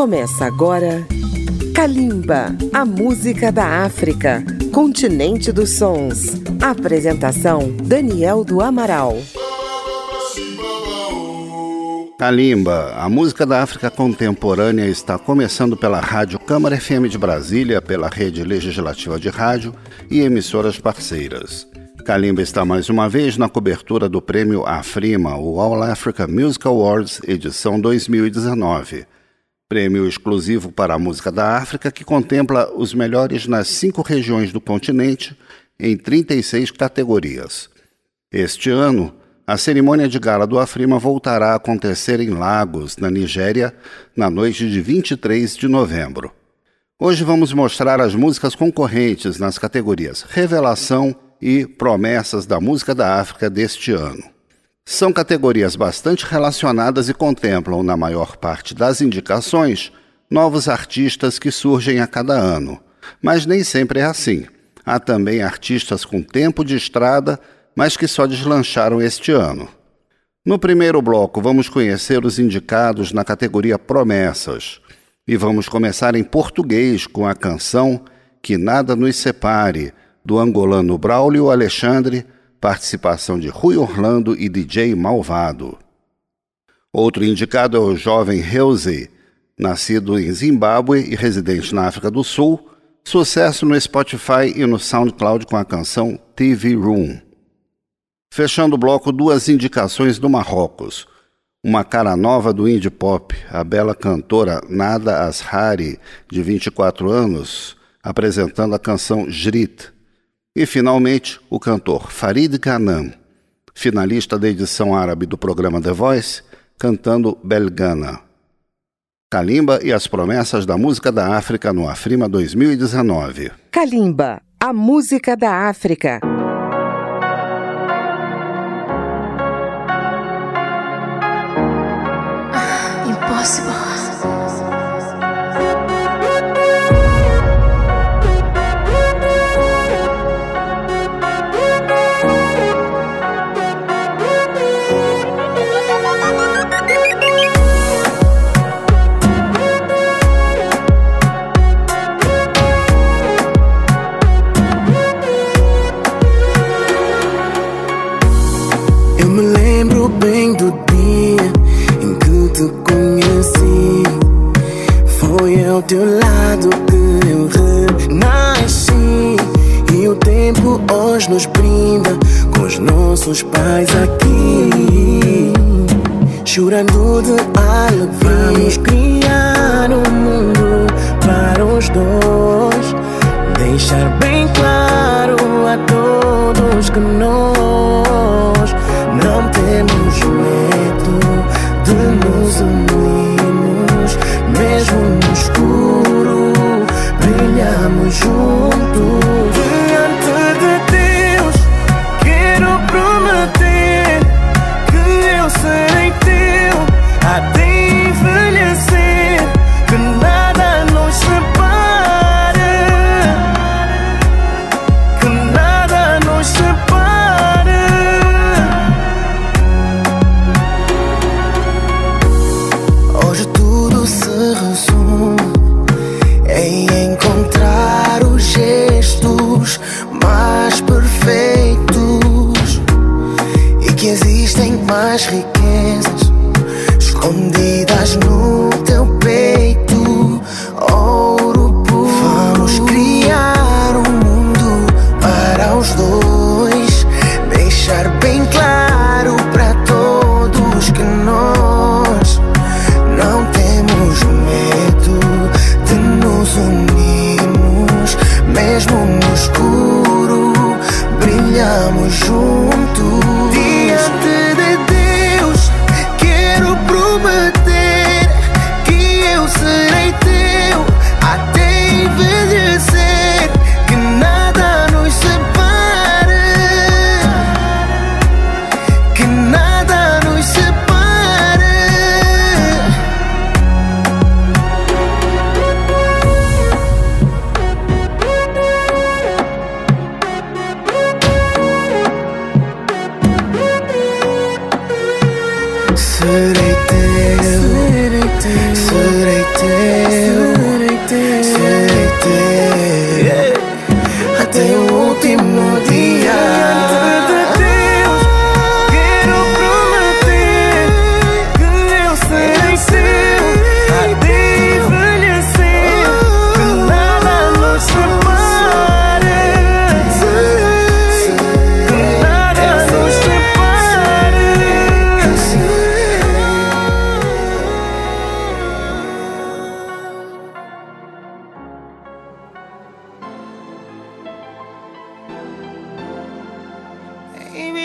Começa agora Kalimba, a música da África, continente dos sons. Apresentação Daniel do Amaral. Kalimba, a música da África contemporânea está começando pela Rádio Câmara FM de Brasília, pela rede legislativa de rádio e emissoras parceiras. Kalimba está mais uma vez na cobertura do prêmio Afrima, o All Africa Music Awards, edição 2019 prêmio exclusivo para a música da África que contempla os melhores nas cinco regiões do continente em 36 categorias. Este ano, a cerimônia de gala do Afrima voltará a acontecer em Lagos, na Nigéria, na noite de 23 de novembro. Hoje vamos mostrar as músicas concorrentes nas categorias Revelação e Promessas da Música da África deste ano. São categorias bastante relacionadas e contemplam, na maior parte das indicações, novos artistas que surgem a cada ano. Mas nem sempre é assim. Há também artistas com tempo de estrada, mas que só deslancharam este ano. No primeiro bloco, vamos conhecer os indicados na categoria Promessas. E vamos começar em português com a canção Que Nada Nos Separe, do angolano Braulio Alexandre participação de Rui Orlando e DJ Malvado. Outro indicado é o jovem Heusey, nascido em Zimbábue e residente na África do Sul, sucesso no Spotify e no SoundCloud com a canção TV Room. Fechando o bloco, duas indicações do Marrocos. Uma cara nova do indie pop, a bela cantora Nada Ashari, de 24 anos, apresentando a canção Jrit, e, finalmente, o cantor Farid Ghanem, finalista da edição árabe do programa The Voice, cantando Belgana. Kalimba e as promessas da música da África no Afrima 2019. Kalimba, a música da África. Nossos pais aqui Chorando de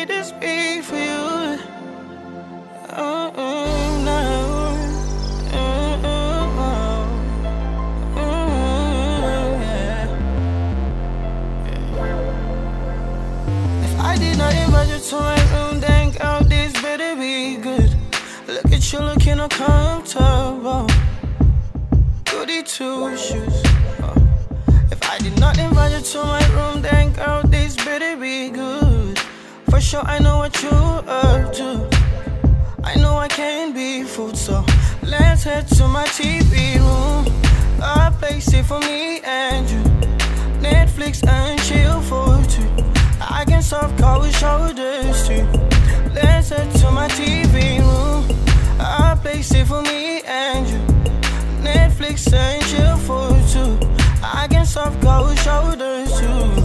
this be for you? Oh, no. Uh-uh, if I did not invite you to my room, then girl, this better be good. Look at you looking uncomfortable. Goody two shoes. Oh. If I did not invite you to my room, then girl, this better be good. Sure, I know what you up to. I know I can't be fooled, so let's head to my TV room. A place it for me and you. Netflix and chill for two. I can soft cold shoulders too. Let's head to my TV room. A place it for me and you. Netflix and chill for two. I can soft cold shoulders too.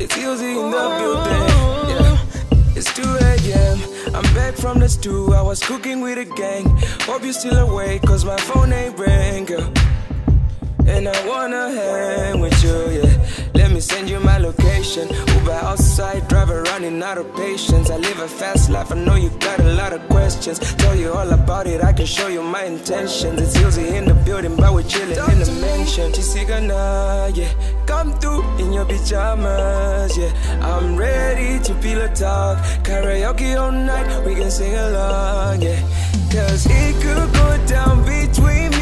It's easy in the building. Yeah. It's 2 a.m. I'm back from the stew, I was cooking with a gang. Hope you still awake, cause my phone ain't ring, girl. And I wanna hang with you, yeah. Send you my location. Uber outside, driver running out of patience. I live a fast life, I know you got a lot of questions. Tell you all about it, I can show you my intentions. It's easy in the building, but we're chilling in the mansion. Chisigana, yeah. Come through in your pajamas, yeah. I'm ready to feel a talk. Karaoke all night, we can sing along, yeah. Cause it could go down between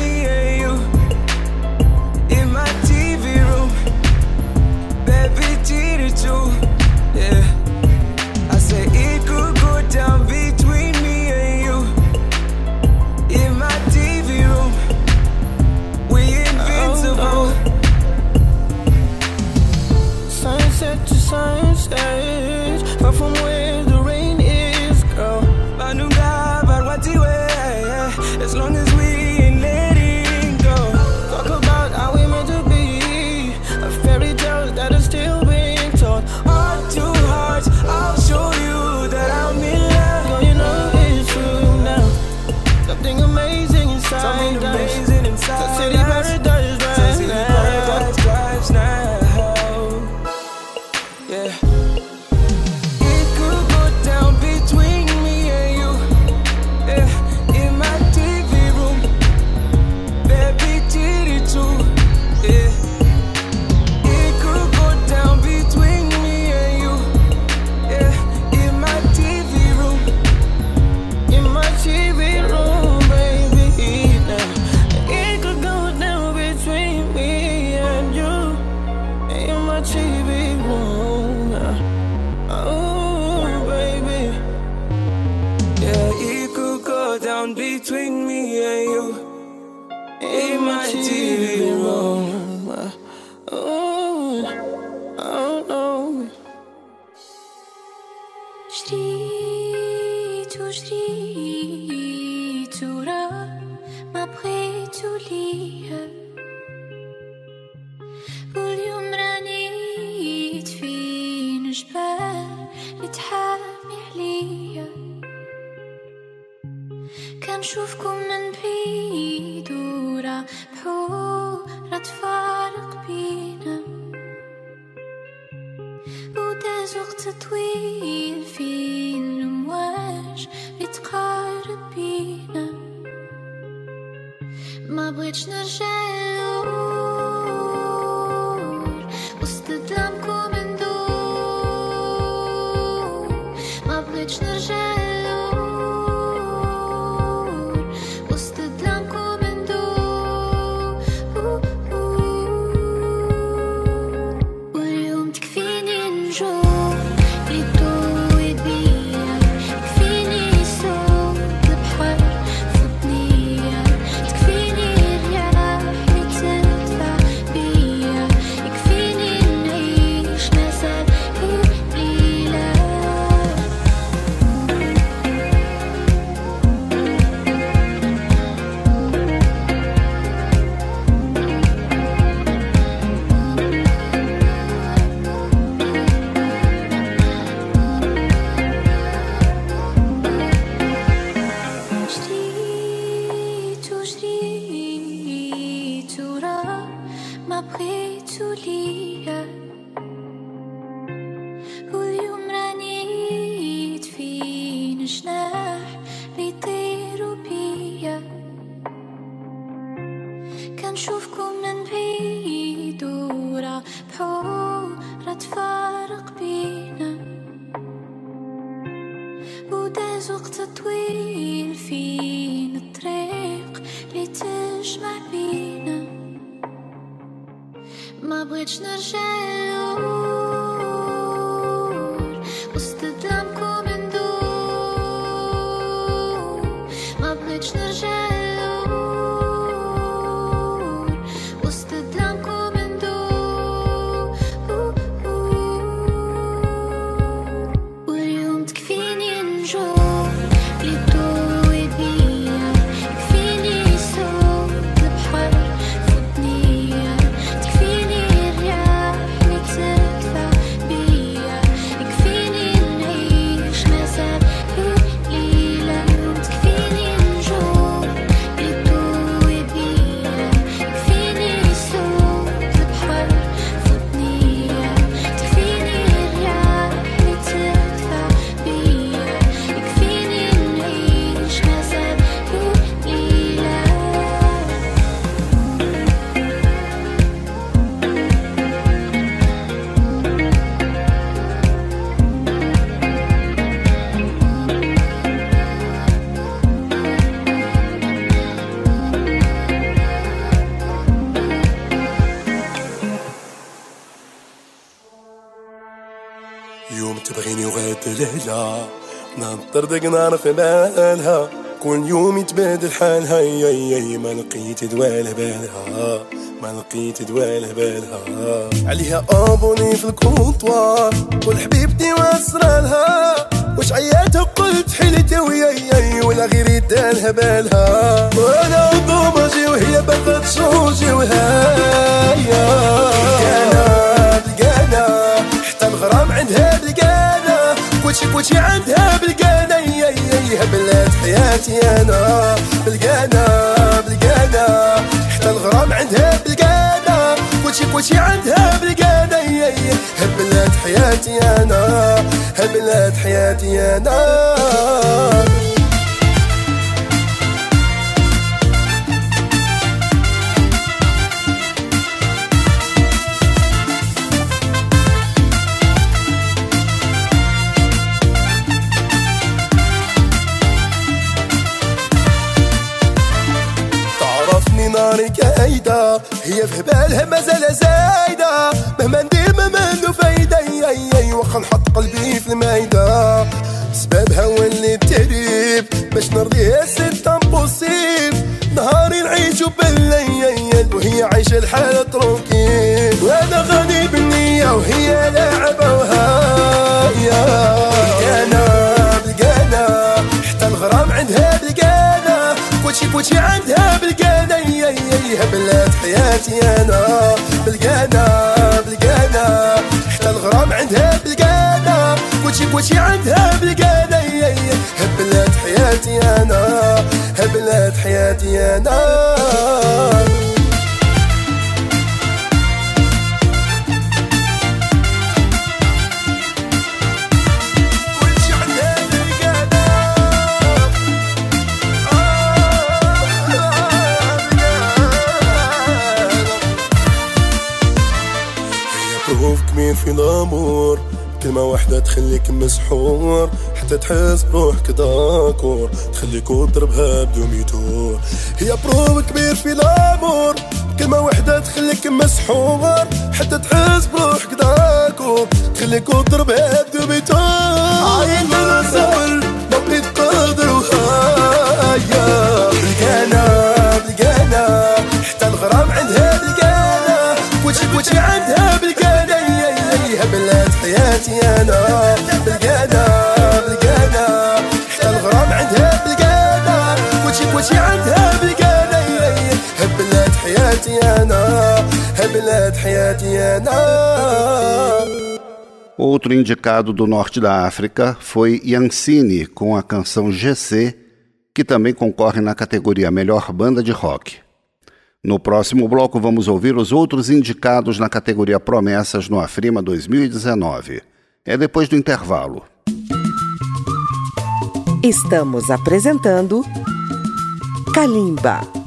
you. ليا كنشوفكم من بعيد ورا بحور تفارق بينا وداز وقت طويل فين الامواج بتقارب بينا ما بغيتش نرجع 你是谁？шнур طردق نار في بالها. كل يوم يتبادل حالها. يا يا ما لقيت دواله بالها. ما لقيت دواله بالها. عليها أبوني في الكونطوار والحبيبتي واسرالها وش عياتها قلت حلتي وياي ولا غير يدالها بالها. كلشي عندها بلقانا بلاد حياتي أنا. بلقانا بلقانا حتى الغرام عندها بلقانا كلشي كلشي عندها بلقانا بلاد حياتي أنا. بلاد حياتي أنا. في بالها مازال زايدة. مهما ندير ما منو فايدة. وخا نحط قلبي في المايدة سبابها هو اللي تريب. باش نرضيها ست امبوسيب نهاري نعيشو بالليل وهي عايشة الحالة تروكيب. وأنا غني بالنية وهي لاعبة وهاية. شي بوتي عندها بالقادة هبلات حياتي أنا بالقادة بالقادة حتى الغرام عندها بالقادة بوتي بوتي عندها بالقادة هبلات حياتي أنا هبلات حياتي أنا. تخليك مسحور حتى تحس بروحك داكور. تخليك وتضربها بدون ميتور هي بروف كبير في الأمور. كلمة واحدة تخليك مسحور حتى تحس بروحك داكور. تخليك وتضربها بدون ميتور حياتي انا بلقانا بلقانا حتى الغرام عندها بلقانا كلشي كلشي عندها بلقانا بلاد حياتي انا بلاد حياتي انا Outro indicado do norte da África foi Yancine com a canção GC, que também concorre na categoria Melhor Banda de Rock. No próximo bloco, vamos ouvir os outros indicados na categoria Promessas no Afrima 2019. É depois do intervalo. Estamos apresentando Kalimba.